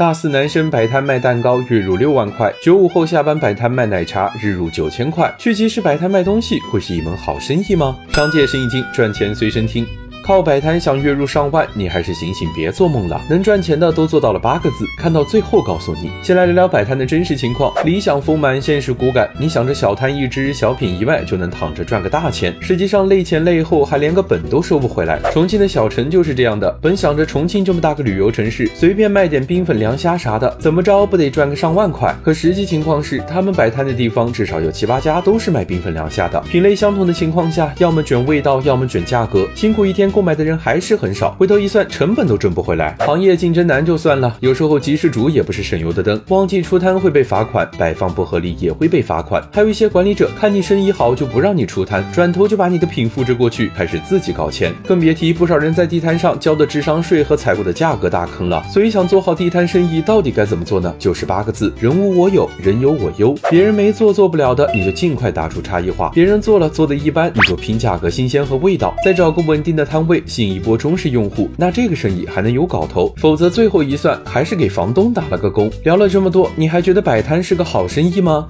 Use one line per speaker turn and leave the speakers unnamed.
大四男生摆摊卖蛋糕，月入六万块；九五后下班摆摊卖奶茶，日入九千块。去集市摆摊卖东西，会是一门好生意吗？商界生意经，赚钱随身听。靠摆摊想月入上万，你还是醒醒别做梦了。能赚钱的都做到了八个字，看到最后告诉你。先来聊聊摆摊的真实情况，理想丰满，现实骨感。你想着小摊一只，小品一万就能躺着赚个大钱，实际上累前累后还连个本都收不回来。重庆的小陈就是这样的，本想着重庆这么大个旅游城市，随便卖点冰粉凉虾啥的，怎么着不得赚个上万块？可实际情况是，他们摆摊的地方至少有七八家都是卖冰粉凉虾的，品类相同的情况下，要么卷味道，要么卷价格，辛苦一天。购买的人还是很少，回头一算，成本都挣不回来。行业竞争难就算了，有时候集市主也不是省油的灯，忘记出摊会被罚款，摆放不合理也会被罚款。还有一些管理者看你生意好就不让你出摊，转头就把你的品复制过去，开始自己搞钱。更别提不少人在地摊上交的智商税和踩过的价格大坑了。所以想做好地摊生意，到底该怎么做呢？就是八个字：人无我有，人有我优。别人没做做不了的，你就尽快打出差异化；别人做了做的一般，你就拼价格、新鲜和味道，再找个稳定的摊。位会吸引一波中式用户，那这个生意还能有搞头，否则最后一算还是给房东打了个工。聊了这么多，你还觉得摆摊是个好生意吗？